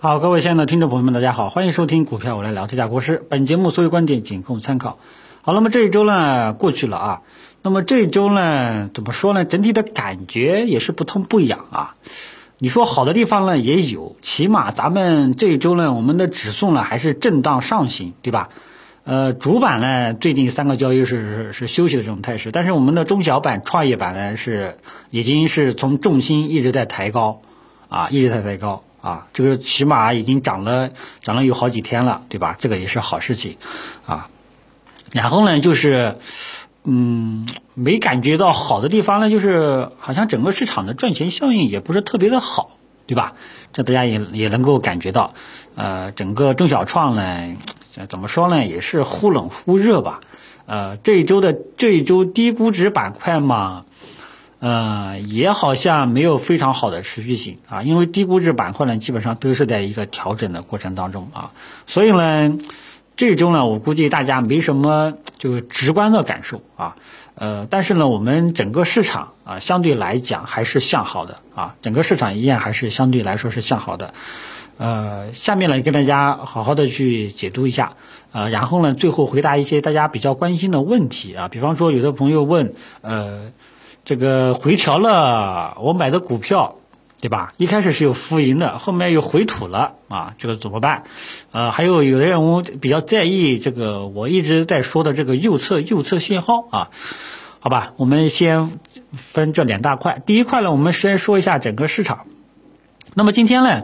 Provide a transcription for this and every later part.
好，各位亲爱的听众朋友们，大家好，欢迎收听股票我来聊这家国师。本节目所有观点仅供参考。好，那么这一周呢过去了啊，那么这一周呢怎么说呢？整体的感觉也是不痛不痒啊。你说好的地方呢也有，起码咱们这一周呢，我们的指数呢还是震荡上行，对吧？呃，主板呢最近三个交易日是是休息的这种态势，但是我们的中小板、创业板呢是已经是从重心一直在抬高，啊，一直在抬高啊，这个起码已经涨了涨了有好几天了，对吧？这个也是好事情，啊，然后呢就是，嗯，没感觉到好的地方呢，就是好像整个市场的赚钱效应也不是特别的好，对吧？这大家也也能够感觉到，呃，整个中小创呢。怎么说呢？也是忽冷忽热吧。呃，这一周的这一周低估值板块嘛，呃，也好像没有非常好的持续性啊。因为低估值板块呢，基本上都是在一个调整的过程当中啊。所以呢，这周呢，我估计大家没什么就是直观的感受啊。呃，但是呢，我们整个市场啊，相对来讲还是向好的啊。整个市场依然还是相对来说是向好的。呃，下面呢跟大家好好的去解读一下，呃，然后呢最后回答一些大家比较关心的问题啊，比方说有的朋友问，呃，这个回调了我买的股票，对吧？一开始是有浮盈的，后面又回吐了啊，这个怎么办？呃，还有有的人我比较在意这个我一直在说的这个右侧右侧信号啊，好吧，我们先分这两大块，第一块呢，我们先说一下整个市场，那么今天呢？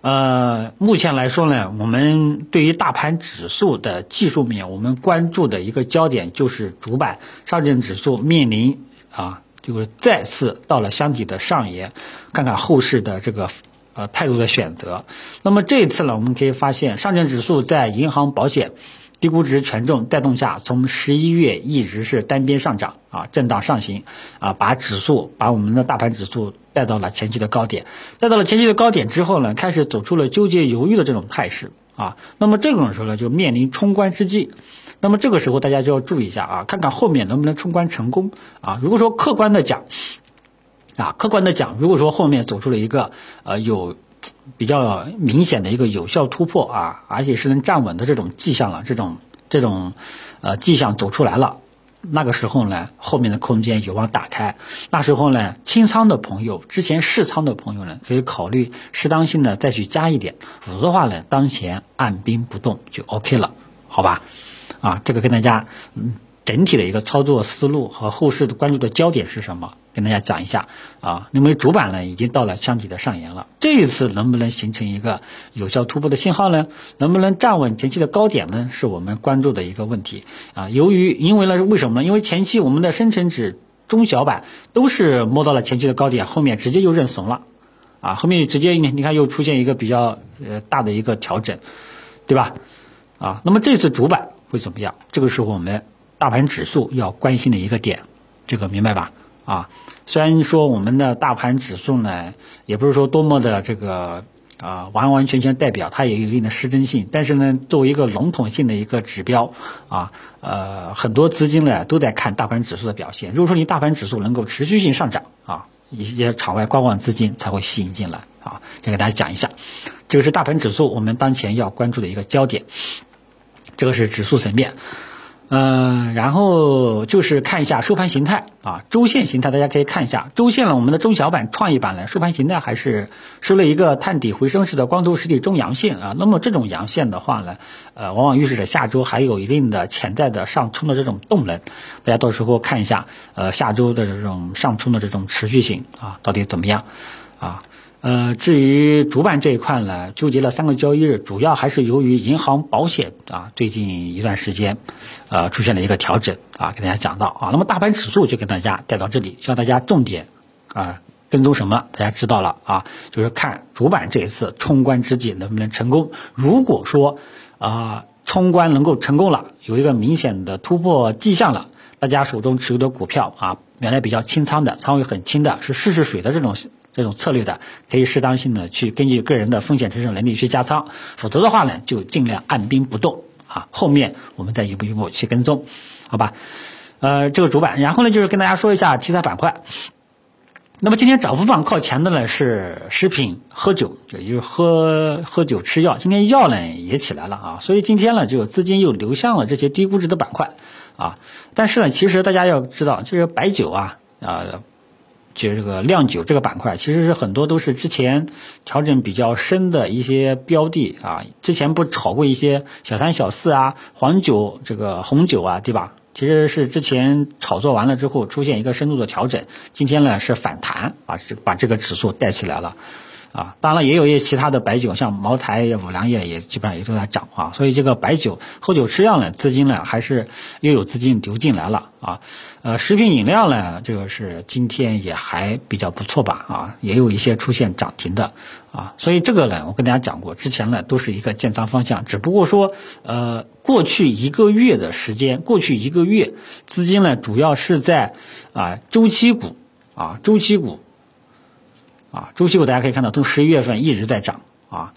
呃，目前来说呢，我们对于大盘指数的技术面，我们关注的一个焦点就是主板上证指数面临啊，就是再次到了箱体的上沿，看看后市的这个呃态度的选择。那么这一次呢，我们可以发现上证指数在银行、保险。低估值权重带动下，从十一月一直是单边上涨啊，震荡上行啊，把指数把我们的大盘指数带到了前期的高点，带到了前期的高点之后呢，开始走出了纠结犹豫的这种态势啊。那么这种时候呢，就面临冲关之际。那么这个时候大家就要注意一下啊，看看后面能不能冲关成功啊。如果说客观的讲啊，客观的讲，如果说后面走出了一个呃有。比较明显的一个有效突破啊，而且是能站稳的这种迹象了，这种这种呃迹象走出来了，那个时候呢，后面的空间有望打开。那时候呢，清仓的朋友，之前试仓的朋友呢，可以考虑适当性的再去加一点，否则的话呢，当前按兵不动就 OK 了，好吧？啊，这个跟大家嗯。整体的一个操作思路和后市的关注的焦点是什么？跟大家讲一下啊。那么主板呢，已经到了箱体的上沿了，这一次能不能形成一个有效突破的信号呢？能不能站稳前期的高点呢？是我们关注的一个问题啊。由于因为呢，为什么呢？因为前期我们的深成指中小板都是摸到了前期的高点，后面直接又认怂了啊。后面直接你你看又出现一个比较呃大的一个调整，对吧？啊，那么这次主板会怎么样？这个时候我们。大盘指数要关心的一个点，这个明白吧？啊，虽然说我们的大盘指数呢，也不是说多么的这个啊完完全全代表，它也有一定的失真性，但是呢，作为一个笼统性的一个指标啊，呃，很多资金呢都在看大盘指数的表现。如果说你大盘指数能够持续性上涨啊，一些场外观望资金才会吸引进来啊。先给大家讲一下，这个是大盘指数我们当前要关注的一个焦点，这个是指数层面。嗯，然后就是看一下收盘形态啊，周线形态大家可以看一下，周线呢，我们的中小板、创业板呢，收盘形态还是收了一个探底回升式的光头实体中阳线啊。那么这种阳线的话呢，呃，往往预示着下周还有一定的潜在的上冲的这种动能，大家到时候看一下，呃，下周的这种上冲的这种持续性啊，到底怎么样啊？呃，至于主板这一块呢，纠结了三个交易日，主要还是由于银行、保险啊，最近一段时间，呃，出现了一个调整啊，给大家讲到啊。那么大盘指数就跟大家带到这里，希望大家重点啊跟踪什么？大家知道了啊，就是看主板这一次冲关之际能不能成功。如果说啊冲关能够成功了，有一个明显的突破迹象了，大家手中持有的股票啊，原来比较清仓的，仓位很轻的，是试试水的这种。这种策略的，可以适当性的去根据个人的风险承受能力去加仓，否则的话呢，就尽量按兵不动啊，后面我们再一步一步去跟踪，好吧？呃，这个主板，然后呢，就是跟大家说一下题材板块。那么今天涨幅榜靠前的呢是食品、喝酒，也就是喝喝酒吃药。今天药呢也起来了啊，所以今天呢就资金又流向了这些低估值的板块啊。但是呢，其实大家要知道，就是白酒啊啊，就这个酿酒这个板块，其实是很多都是之前调整比较深的一些标的啊。之前不炒过一些小三小四啊，黄酒这个红酒啊，对吧？其实是之前炒作完了之后出现一个深度的调整，今天呢是反弹，把这把这个指数带起来了，啊，当然也有一些其他的白酒，像茅台、五粮液也基本上也都在涨啊，所以这个白酒喝酒吃药呢，资金呢还是又有资金流进来了啊，呃，食品饮料呢，这个是今天也还比较不错吧啊，也有一些出现涨停的啊，所以这个呢，我跟大家讲过，之前呢都是一个建仓方向，只不过说呃。过去一个月的时间，过去一个月资金呢，主要是在啊周期股啊周期股啊周期股，大家可以看到，从十一月份一直在涨啊，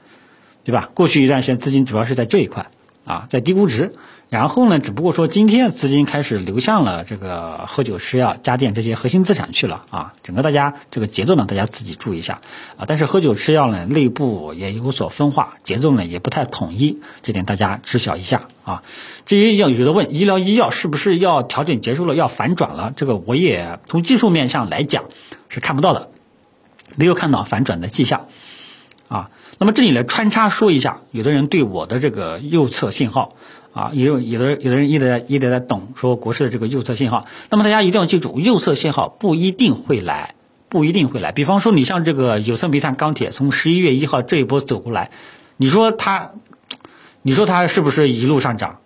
对吧？过去一段时间资金主要是在这一块啊，在低估值。然后呢，只不过说今天资金开始流向了这个喝酒、吃药、家电这些核心资产去了啊。整个大家这个节奏呢，大家自己注意一下啊。但是喝酒、吃药呢，内部也有所分化，节奏呢也不太统一，这点大家知晓一下啊。至于要有的问医疗医药是不是要调整结束了，要反转了，这个我也从技术面上来讲是看不到的，没有看到反转的迹象啊。那么这里来穿插说一下，有的人对我的这个右侧信号。啊，也有有的有的人一直在一直在等说国师的这个右侧信号，那么大家一定要记住，右侧信号不一定会来，不一定会来。比方说，你像这个有色煤炭、钢铁，从十一月一号这一波走过来，你说它，你说它是不是一路上涨，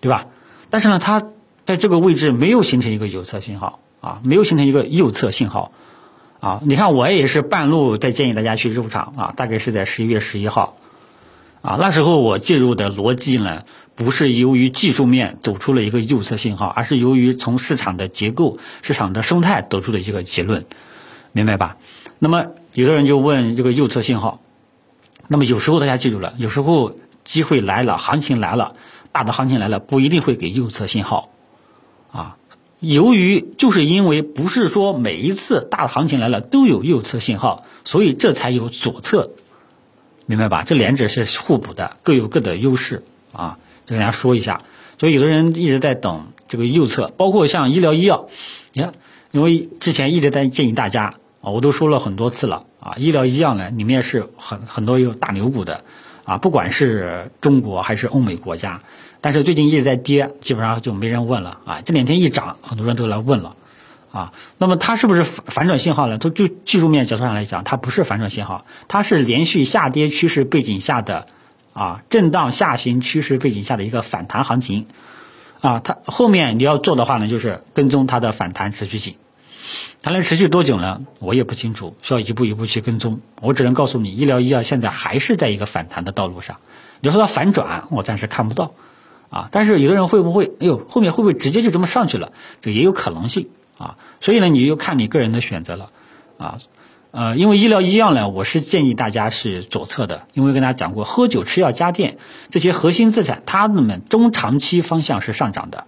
对吧？但是呢，它在这个位置没有形成一个右侧信号啊，没有形成一个右侧信号啊。你看我也是半路在建议大家去入场啊，大概是在十一月十一号啊，那时候我介入的逻辑呢。不是由于技术面走出了一个右侧信号，而是由于从市场的结构、市场的生态得出的一个结论，明白吧？那么有的人就问这个右侧信号，那么有时候大家记住了，有时候机会来了，行情来了，大的行情来了，不一定会给右侧信号，由于就是因为不是说每一次大的行情来了都有右侧信号，所以这才有左侧，明白吧？这两者是互补的，各有各的优势啊。就跟大家说一下，所以有的人一直在等这个右侧，包括像医疗医药，你看，因为之前一直在建议大家啊，我都说了很多次了啊，医疗医药呢里面是很很多有大牛股的啊，不管是中国还是欧美国家，但是最近一直在跌，基本上就没人问了啊，这两天一涨，很多人都来问了啊，那么它是不是反反转信号呢？从就技术面角度上来讲，它不是反转信号，它是连续下跌趋势背景下的。啊，震荡下行趋势背景下的一个反弹行情，啊，它后面你要做的话呢，就是跟踪它的反弹持续性，它能持续多久呢？我也不清楚，需要一步一步去跟踪。我只能告诉你，医疗医药现在还是在一个反弹的道路上。你说它反转，我暂时看不到，啊，但是有的人会不会，哎呦，后面会不会直接就这么上去了？这也有可能性啊。所以呢，你就看你个人的选择了，啊。呃，因为医疗医药呢，我是建议大家是左侧的，因为跟大家讲过，喝酒、吃药、家电这些核心资产，它们中长期方向是上涨的，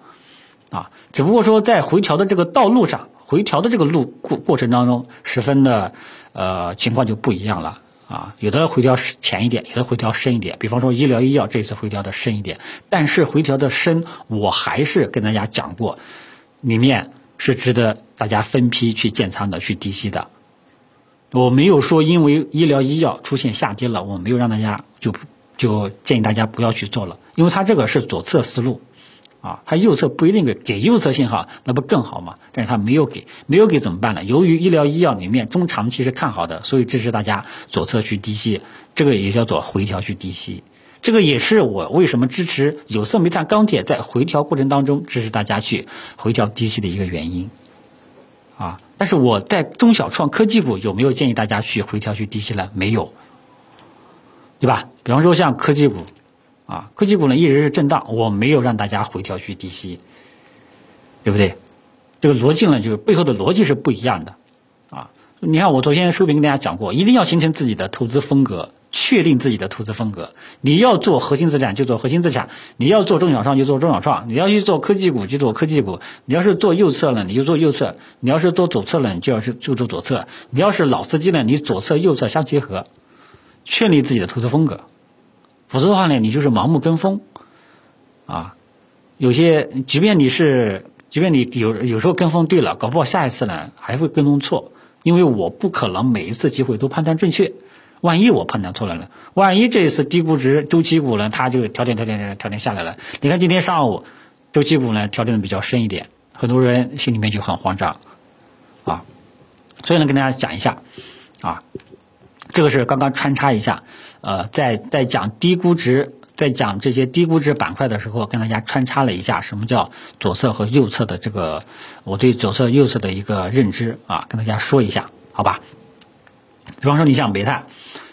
啊，只不过说在回调的这个道路上，回调的这个路过过程当中，十分的呃情况就不一样了，啊，有的回调浅一点，有的回调深一点，比方说医疗医药这次回调的深一点，但是回调的深，我还是跟大家讲过，里面是值得大家分批去建仓的，去低吸的。我没有说因为医疗医药出现下跌了，我没有让大家就就建议大家不要去做了，因为它这个是左侧思路，啊，它右侧不一定给给右侧信号，那不更好吗？但是它没有给，没有给怎么办呢？由于医疗医药里面中长期是看好的，所以支持大家左侧去低吸，这个也叫做回调去低吸，这个也是我为什么支持有色、煤炭、钢铁在回调过程当中支持大家去回调低吸的一个原因。啊，但是我在中小创科技股有没有建议大家去回调去低吸呢？没有，对吧？比方说像科技股，啊，科技股呢一直是震荡，我没有让大家回调去低吸，对不对？这个逻辑呢，就是背后的逻辑是不一样的，啊，你看我昨天视频跟大家讲过，一定要形成自己的投资风格，确定自己的投资风格。你要做核心资产就做核心资产，你要做中小创就做中小创，你要去做科技股就做科技股，你要是做右侧了你就做右侧，你要是做左侧了你就要是就做左侧，你要是老司机呢你左侧右侧相结合，确立自己的投资风格。否则的话呢，你就是盲目跟风，啊，有些即便你是，即便你有有时候跟风对了，搞不好下一次呢还会跟踪错，因为我不可能每一次机会都判断正确，万一我判断错了呢？万一这一次低估值周期股呢，它就调整调整调整调整下来了。你看今天上午周期股呢调整的比较深一点，很多人心里面就很慌张，啊，所以呢跟大家讲一下，啊。这个是刚刚穿插一下，呃，在在讲低估值，在讲这些低估值板块的时候，跟大家穿插了一下什么叫左侧和右侧的这个我对左侧右侧的一个认知啊，跟大家说一下，好吧？比方说，你像煤炭，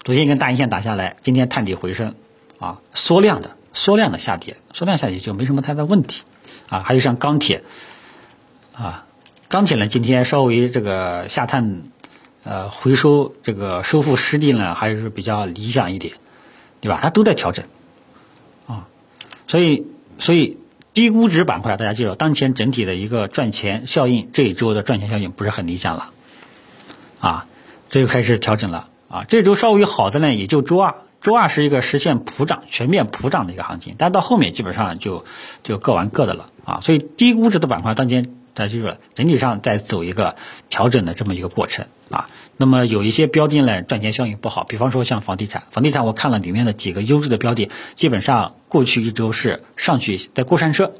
昨天一根大阴线打下来，今天探底回升，啊，缩量的缩量的下跌，缩量下跌就没什么太大问题，啊，还有像钢铁，啊，钢铁呢今天稍微这个下探。呃，回收这个收复失地呢，还是比较理想一点，对吧？它都在调整，啊，所以所以低估值板块，大家记住，当前整体的一个赚钱效应，这一周的赚钱效应不是很理想了，啊，这就开始调整了，啊，这周稍微好的呢，也就周二，周二是一个实现普涨、全面普涨的一个行情，但到后面基本上就就各玩各的了，啊，所以低估值的板块当前。大家记住了，整体上在走一个调整的这么一个过程啊。那么有一些标的呢，赚钱效应不好，比方说像房地产，房地产我看了里面的几个优质的标的，基本上过去一周是上去在过山车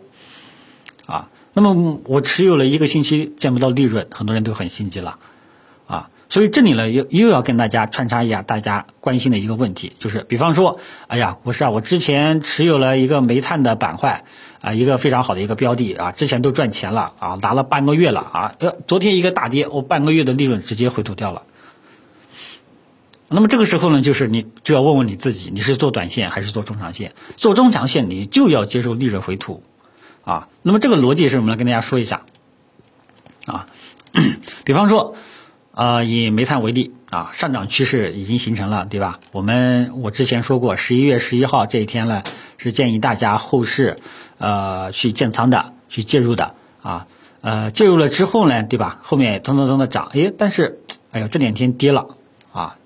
啊。那么我持有了一个星期见不到利润，很多人都很心急了。所以这里呢，又又要跟大家穿插一下大家关心的一个问题，就是比方说，哎呀，不是啊，我之前持有了一个煤炭的板块啊，一个非常好的一个标的啊，之前都赚钱了啊，拿了半个月了啊，呃，昨天一个大跌，我半个月的利润直接回吐掉了。那么这个时候呢，就是你就要问问你自己，你是做短线还是做中长线？做中长线，你就要接受利润回吐啊。那么这个逻辑是什么呢？跟大家说一下啊，比方说。啊，以煤炭为例啊，上涨趋势已经形成了，对吧？我们我之前说过，十一月十一号这一天呢，是建议大家后市呃去建仓的，去介入的啊。呃，介入了之后呢，对吧？后面蹭蹭蹭的涨，哎，但是哎呦，这两天跌了啊，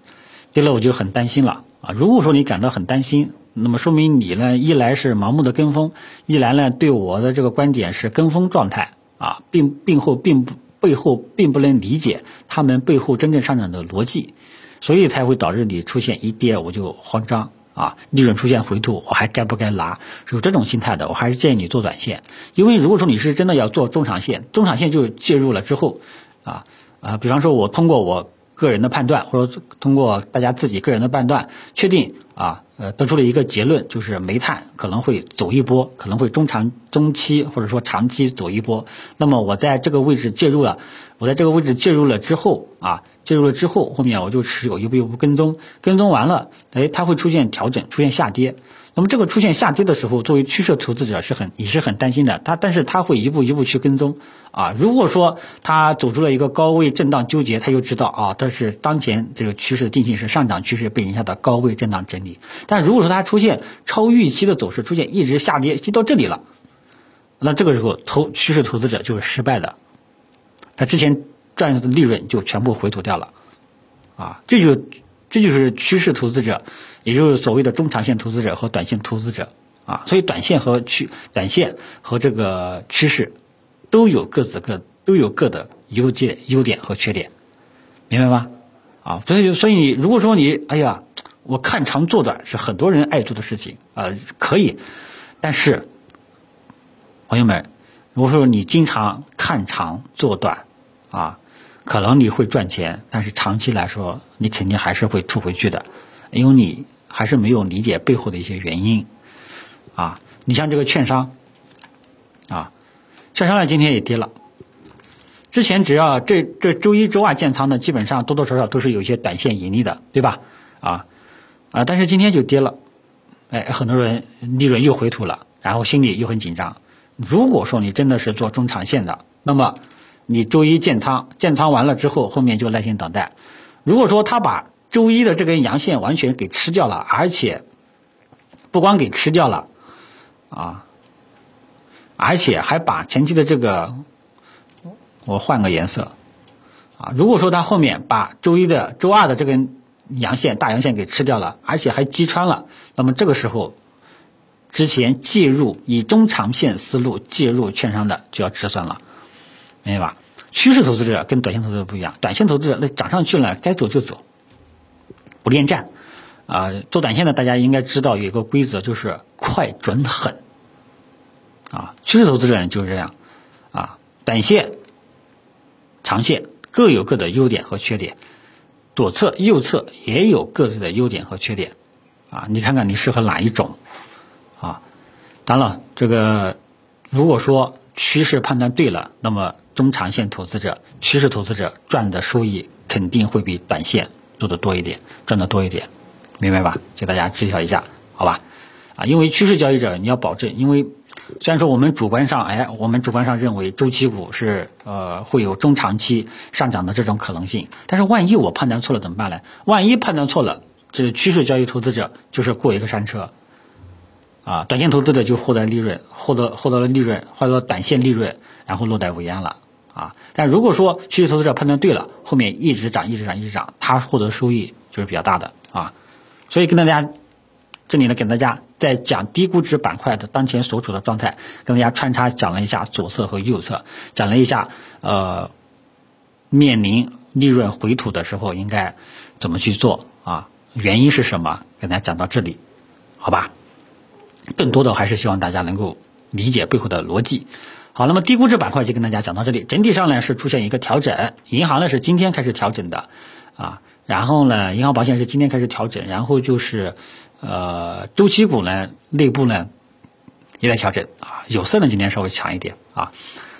跌了我就很担心了啊。如果说你感到很担心，那么说明你呢，一来是盲目的跟风，一来呢对我的这个观点是跟风状态啊，并并后并不。背后并不能理解他们背后真正上涨的逻辑，所以才会导致你出现一跌我就慌张啊，利润出现回吐，我还该不该拿？有这种心态的，我还是建议你做短线，因为如果说你是真的要做中长线，中长线就介入了之后，啊啊，比方说我通过我个人的判断，或者通过大家自己个人的判断，确定啊。呃，得出了一个结论，就是煤炭可能会走一波，可能会中长、中期或者说长期走一波。那么我在这个位置介入了，我在这个位置介入了之后啊，介入了之后，后面我就持有一步一步跟踪，跟踪完了，哎，它会出现调整，出现下跌。那么这个出现下跌的时候，作为趋势投资者是很也是很担心的。他但是他会一步一步去跟踪啊。如果说他走出了一个高位震荡纠结，他就知道啊，但是当前这个趋势的定性是上涨趋势被影响的高位震荡整理。但如果说它出现超预期的走势，出现一直下跌，跌到这里了，那这个时候投趋势投资者就是失败的，他之前赚的利润就全部回吐掉了啊。这就这就是趋势投资者。也就是所谓的中长线投资者和短线投资者啊，所以短线和趋短线和这个趋势都有各自各都有各的优点优点和缺点，明白吗？啊，所以所以你如果说你哎呀，我看长做短是很多人爱做的事情啊，可以，但是朋友们，如果说你经常看长做短啊，可能你会赚钱，但是长期来说你肯定还是会吐回去的，因为你。还是没有理解背后的一些原因，啊，你像这个券商，啊，券商呢今天也跌了，之前只要这这周一周二建仓的，基本上多多少少都是有一些短线盈利的，对吧？啊啊，但是今天就跌了，哎，很多人利润又回吐了，然后心里又很紧张。如果说你真的是做中长线的，那么你周一建仓，建仓完了之后，后面就耐心等待。如果说他把周一的这根阳线完全给吃掉了，而且不光给吃掉了啊，而且还把前期的这个我换个颜色啊，如果说它后面把周一的周二的这根阳线大阳线给吃掉了，而且还击穿了，那么这个时候之前介入以中长线思路介入券商的就要止损了，明白吧？趋势投资者跟短线投资者不一样，短线投资者那涨上去了该走就走。不恋战，啊，做短线的大家应该知道有一个规则，就是快、准、狠，啊，趋势投资者就是这样，啊，短线、长线各有各的优点和缺点，左侧、右侧也有各自的优点和缺点，啊，你看看你适合哪一种，啊，当然了，这个如果说趋势判断对了，那么中长线投资者、趋势投资者赚的收益肯定会比短线。做的多一点，赚的多一点，明白吧？给大家知晓一下，好吧？啊，因为趋势交易者你要保证，因为虽然说我们主观上，哎，我们主观上认为周期股是呃会有中长期上涨的这种可能性，但是万一我判断错了怎么办呢？万一判断错了，这趋势交易投资者就是过一个山车，啊，短线投资者就获得利润，获得获得了利润，获得短线利润，然后落袋为安了。啊，但如果说趋势投资者判断对了，后面一直涨，一直涨，一直涨，他获得收益就是比较大的啊。所以跟大家这里呢，给大家在讲低估值板块的当前所处的状态，跟大家穿插讲了一下左侧和右侧，讲了一下呃面临利润回吐的时候应该怎么去做啊？原因是什么？跟大家讲到这里，好吧？更多的还是希望大家能够理解背后的逻辑。好，那么低估值板块就跟大家讲到这里。整体上呢是出现一个调整，银行呢是今天开始调整的，啊，然后呢，银行保险是今天开始调整，然后就是，呃，周期股呢内部呢也在调整，啊，有色呢今天稍微强一点，啊，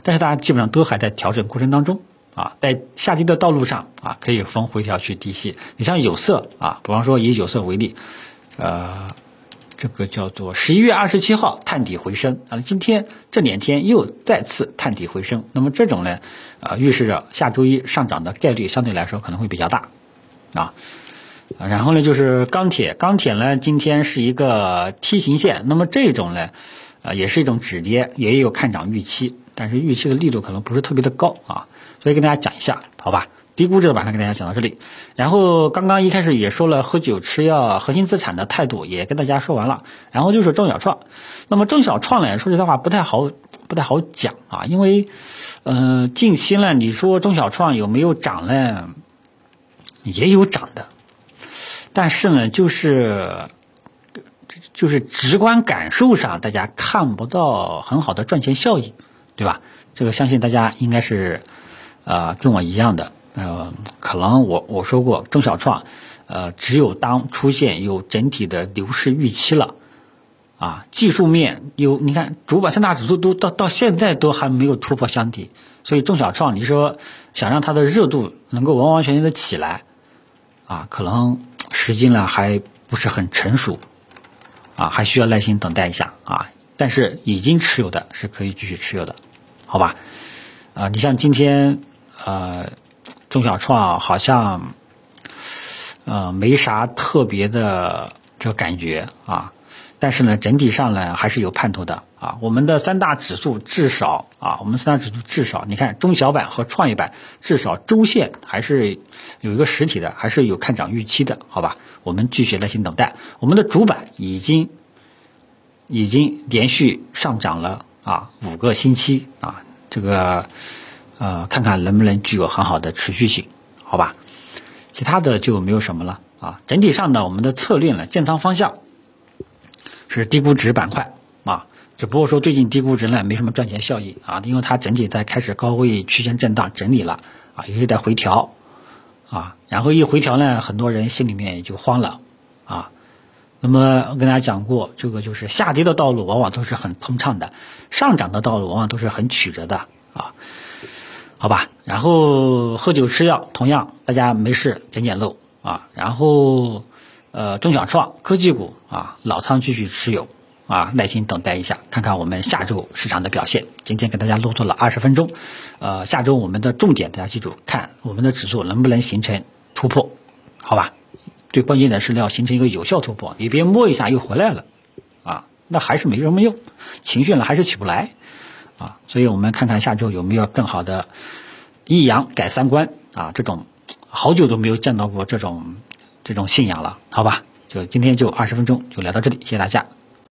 但是大家基本上都还在调整过程当中，啊，在下跌的道路上，啊，可以逢回调去低吸。你像有色，啊，比方说以有色为例，呃。这个叫做十一月二十七号探底回升。啊，今天这两天又再次探底回升，那么这种呢，啊，预示着下周一上涨的概率相对来说可能会比较大，啊，然后呢就是钢铁，钢铁呢今天是一个梯形线，那么这种呢，啊，也是一种止跌，也有看涨预期，但是预期的力度可能不是特别的高。啊，所以跟大家讲一下，好吧？低估值的板块跟大家讲到这里，然后刚刚一开始也说了喝酒吃药核心资产的态度也跟大家说完了，然后就是中小创，那么中小创呢，说实在话不太好不太好讲啊，因为嗯近期呢你说中小创有没有涨呢？也有涨的，但是呢就是就是直观感受上大家看不到很好的赚钱效益，对吧？这个相信大家应该是呃跟我一样的。呃，可能我我说过中小创，呃，只有当出现有整体的牛市预期了，啊，技术面有，你看主板三大指数都到到现在都还没有突破箱体，所以中小创你说想让它的热度能够完完全全的起来，啊，可能时机呢还不是很成熟，啊，还需要耐心等待一下啊，但是已经持有的是可以继续持有的，好吧？啊，你像今天，呃。中小创好像，呃，没啥特别的这感觉啊，但是呢，整体上呢还是有盼头的啊。我们的三大指数至少啊，我们三大指数至少，你看中小板和创业板至少周线还是有一个实体的，还是有看涨预期的，好吧？我们继续耐心等待。我们的主板已经已经连续上涨了啊五个星期啊，这个。呃，看看能不能具有很好的持续性，好吧？其他的就没有什么了啊。整体上呢，我们的策略呢，建仓方向是低估值板块啊。只不过说最近低估值呢没什么赚钱效益啊，因为它整体在开始高位区间震荡整理了啊，也是在回调啊。然后一回调呢，很多人心里面也就慌了啊。那么我跟大家讲过，这个就是下跌的道路往往都是很通畅的，上涨的道路往往都是很曲折的啊。好吧，然后喝酒吃药，同样大家没事捡捡漏啊。然后，呃，中小创科技股啊，老仓继续持有啊，耐心等待一下，看看我们下周市场的表现。今天给大家啰嗦了二十分钟，呃，下周我们的重点大家记住，看我们的指数能不能形成突破，好吧？最关键的是要形成一个有效突破，你别摸一下又回来了，啊，那还是没什么用，情绪呢还是起不来，啊，所以我们看看下周有没有更好的抑阳改三观啊，这种好久都没有见到过这种这种信仰了，好吧？就今天就二十分钟就聊到这里，谢谢大家。